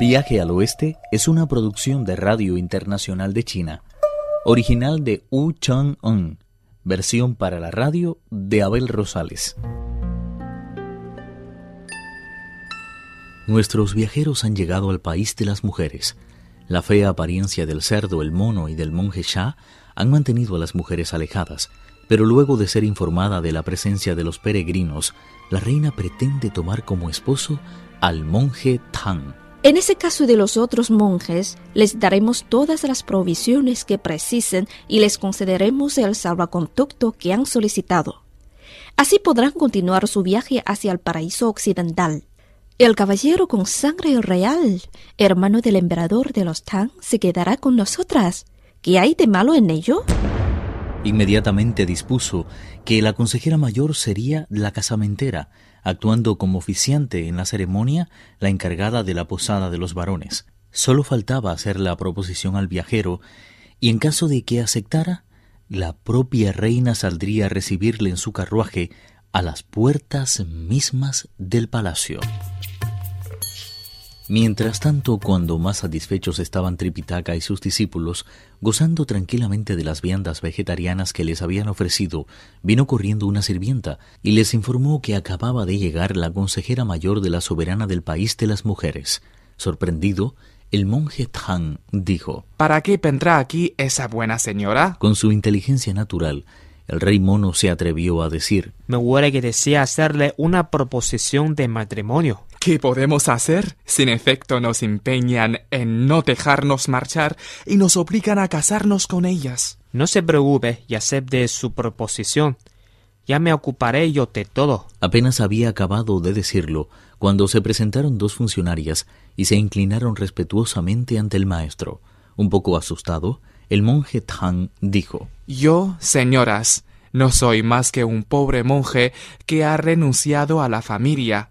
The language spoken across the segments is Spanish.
Viaje al Oeste es una producción de Radio Internacional de China, original de Wu Chang-un, versión para la radio de Abel Rosales. Nuestros viajeros han llegado al país de las mujeres. La fea apariencia del cerdo, el mono y del monje Sha han mantenido a las mujeres alejadas, pero luego de ser informada de la presencia de los peregrinos, la reina pretende tomar como esposo al monje Tang. En ese caso de los otros monjes, les daremos todas las provisiones que precisen y les concederemos el salvaconducto que han solicitado. Así podrán continuar su viaje hacia el paraíso occidental. El caballero con sangre real, hermano del emperador de los Tang, se quedará con nosotras. ¿Qué hay de malo en ello? Inmediatamente dispuso que la consejera mayor sería la casamentera, actuando como oficiante en la ceremonia la encargada de la posada de los varones. Solo faltaba hacer la proposición al viajero, y en caso de que aceptara, la propia reina saldría a recibirle en su carruaje a las puertas mismas del palacio. Mientras tanto, cuando más satisfechos estaban Tripitaka y sus discípulos, gozando tranquilamente de las viandas vegetarianas que les habían ofrecido, vino corriendo una sirvienta y les informó que acababa de llegar la consejera mayor de la soberana del país de las mujeres. Sorprendido, el monje Tang dijo ¿Para qué vendrá aquí esa buena señora? Con su inteligencia natural, el rey mono se atrevió a decir Me huele que desea hacerle una proposición de matrimonio. ¿Qué podemos hacer? Sin efecto nos empeñan en no dejarnos marchar y nos obligan a casarnos con ellas. No se preocupe y acepte su proposición. Ya me ocuparé yo de todo. Apenas había acabado de decirlo cuando se presentaron dos funcionarias y se inclinaron respetuosamente ante el maestro. Un poco asustado, el monje Tang dijo Yo, señoras, no soy más que un pobre monje que ha renunciado a la familia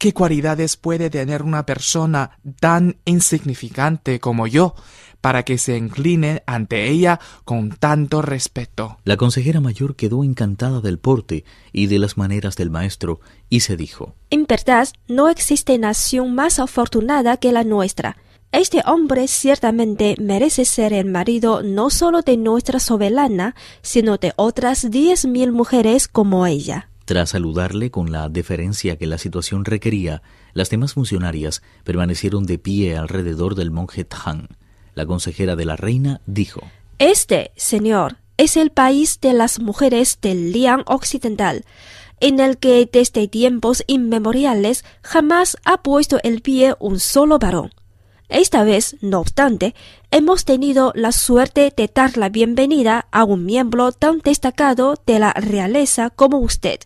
¿Qué cualidades puede tener una persona tan insignificante como yo para que se incline ante ella con tanto respeto? La consejera mayor quedó encantada del porte y de las maneras del maestro y se dijo En verdad, no existe nación más afortunada que la nuestra. Este hombre ciertamente merece ser el marido no solo de nuestra soberana, sino de otras diez mil mujeres como ella. Tras saludarle con la deferencia que la situación requería, las demás funcionarias permanecieron de pie alrededor del monje Tang. La consejera de la reina dijo Este, señor, es el país de las mujeres del Liang Occidental, en el que desde tiempos inmemoriales jamás ha puesto el pie un solo varón. Esta vez, no obstante, hemos tenido la suerte de dar la bienvenida a un miembro tan destacado de la realeza como usted,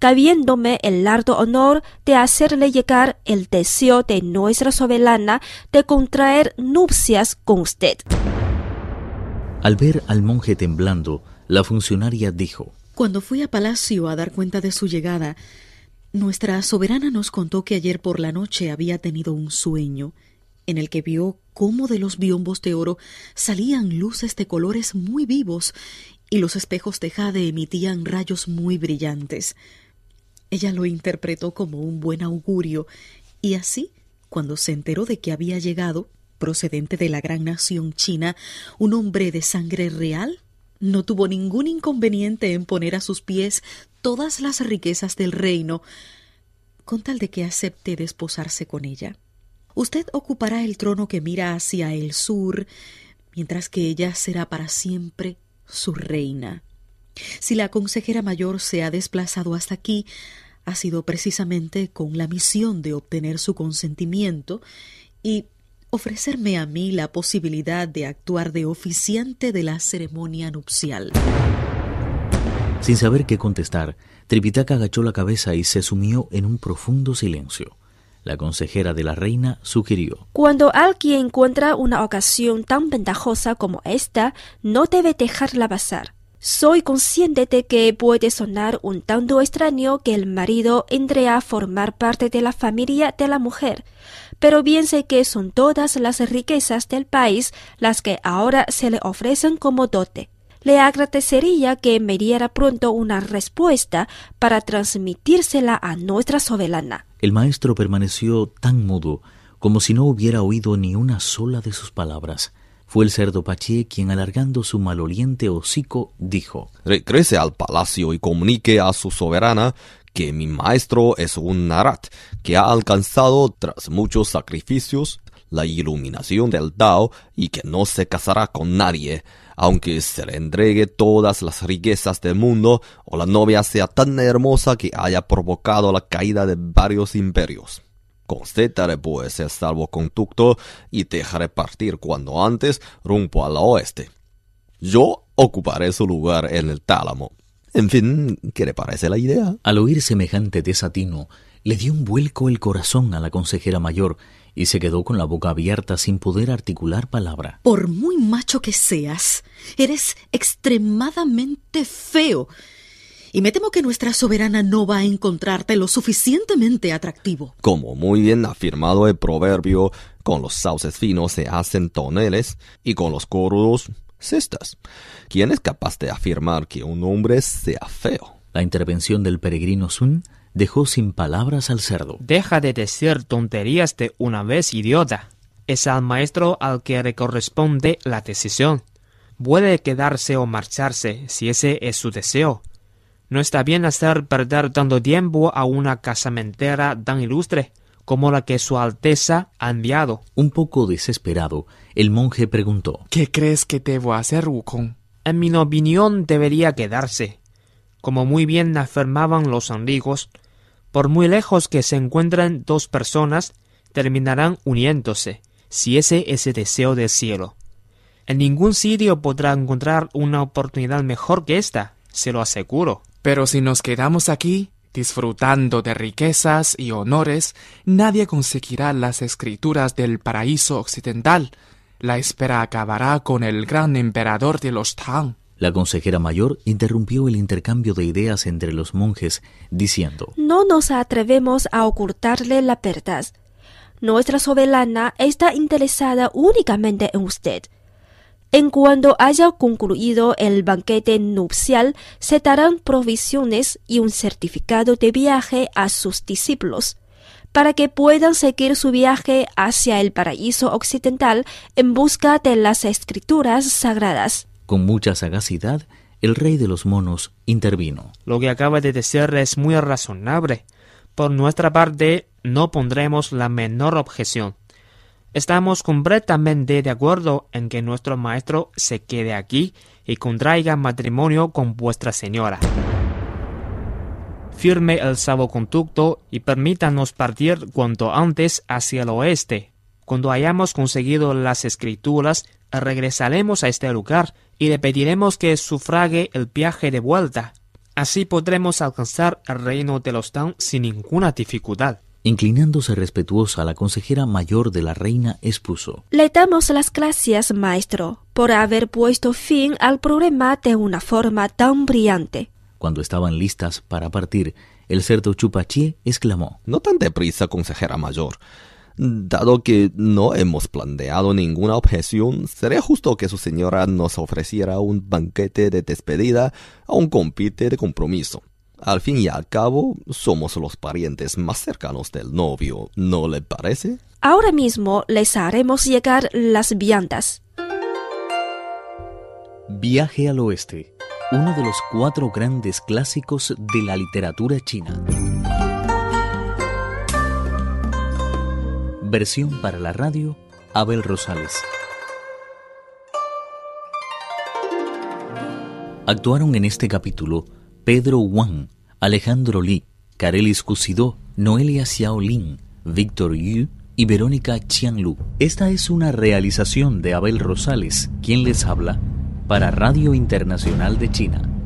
cabiéndome el largo honor de hacerle llegar el deseo de nuestra soberana de contraer nupcias con usted. Al ver al monje temblando, la funcionaria dijo Cuando fui a palacio a dar cuenta de su llegada, nuestra soberana nos contó que ayer por la noche había tenido un sueño en el que vio cómo de los biombos de oro salían luces de colores muy vivos y los espejos de jade emitían rayos muy brillantes. Ella lo interpretó como un buen augurio y así, cuando se enteró de que había llegado, procedente de la gran nación china, un hombre de sangre real, no tuvo ningún inconveniente en poner a sus pies todas las riquezas del reino, con tal de que acepte desposarse con ella. Usted ocupará el trono que mira hacia el sur, mientras que ella será para siempre su reina. Si la consejera mayor se ha desplazado hasta aquí, ha sido precisamente con la misión de obtener su consentimiento y ofrecerme a mí la posibilidad de actuar de oficiante de la ceremonia nupcial. Sin saber qué contestar, Tripitaka agachó la cabeza y se sumió en un profundo silencio. La consejera de la reina sugirió Cuando alguien encuentra una ocasión tan ventajosa como esta, no debe dejarla pasar. Soy consciente de que puede sonar un tanto extraño que el marido entre a formar parte de la familia de la mujer, pero bien sé que son todas las riquezas del país las que ahora se le ofrecen como dote. Le agradecería que me diera pronto una respuesta para transmitírsela a nuestra soberana. El maestro permaneció tan mudo como si no hubiera oído ni una sola de sus palabras. Fue el cerdo Paché quien, alargando su maloliente hocico, dijo Regrese al palacio y comunique a su soberana que mi maestro es un narat que ha alcanzado, tras muchos sacrificios, la iluminación del Tao y que no se casará con nadie, aunque se le entregue todas las riquezas del mundo o la novia sea tan hermosa que haya provocado la caída de varios imperios. Concétale pues el salvoconducto y dejaré partir cuando antes rumbo al oeste. Yo ocuparé su lugar en el tálamo. En fin, ¿qué le parece la idea? Al oír semejante desatino, le dio un vuelco el corazón a la consejera mayor y se quedó con la boca abierta sin poder articular palabra. Por muy macho que seas, eres extremadamente feo y me temo que nuestra soberana no va a encontrarte lo suficientemente atractivo. Como muy bien afirmado el proverbio, con los sauces finos se hacen toneles y con los corudos cestas. ¿Quién es capaz de afirmar que un hombre sea feo? La intervención del peregrino Sun dejó sin palabras al cerdo. Deja de decir tonterías de una vez, idiota. Es al maestro al que le corresponde la decisión. Puede quedarse o marcharse si ese es su deseo. No está bien hacer perder tanto tiempo a una casamentera tan ilustre como la que Su Alteza ha enviado. Un poco desesperado, el monje preguntó ¿Qué crees que debo hacer, Wukong? En mi opinión debería quedarse. Como muy bien afirmaban los antiguos, por muy lejos que se encuentren dos personas, terminarán uniéndose, si ese es el deseo del cielo. En ningún sitio podrá encontrar una oportunidad mejor que esta, se lo aseguro. Pero si nos quedamos aquí, disfrutando de riquezas y honores, nadie conseguirá las escrituras del paraíso occidental. La espera acabará con el gran emperador de los Tang. La consejera mayor interrumpió el intercambio de ideas entre los monjes, diciendo No nos atrevemos a ocultarle la verdad. Nuestra soberana está interesada únicamente en usted. En cuanto haya concluido el banquete nupcial, se darán provisiones y un certificado de viaje a sus discípulos, para que puedan seguir su viaje hacia el paraíso occidental en busca de las escrituras sagradas. Con mucha sagacidad, el rey de los monos intervino. Lo que acaba de decir es muy razonable. Por nuestra parte, no pondremos la menor objeción. Estamos completamente de acuerdo en que nuestro maestro se quede aquí y contraiga matrimonio con vuestra señora. Firme el salvoconducto y permítanos partir cuanto antes hacia el oeste. Cuando hayamos conseguido las escrituras, regresaremos a este lugar y le pediremos que sufrague el viaje de vuelta. Así podremos alcanzar el reino de los Tang sin ninguna dificultad. Inclinándose respetuosa, la consejera mayor de la reina expuso. Le damos las gracias, maestro, por haber puesto fin al problema de una forma tan brillante. Cuando estaban listas para partir, el cerdo Chupachi exclamó. No tan deprisa, consejera mayor. Dado que no hemos planteado ninguna objeción, sería justo que su señora nos ofreciera un banquete de despedida a un compite de compromiso. Al fin y al cabo, somos los parientes más cercanos del novio, ¿no le parece? Ahora mismo les haremos llegar las viandas. Viaje al oeste, uno de los cuatro grandes clásicos de la literatura china. Versión para la radio, Abel Rosales. Actuaron en este capítulo Pedro Wang, Alejandro Li, Carelis Cusidó, Noelia Xiaolin, Víctor Yu y Verónica Qianlu. Esta es una realización de Abel Rosales, quien les habla, para Radio Internacional de China.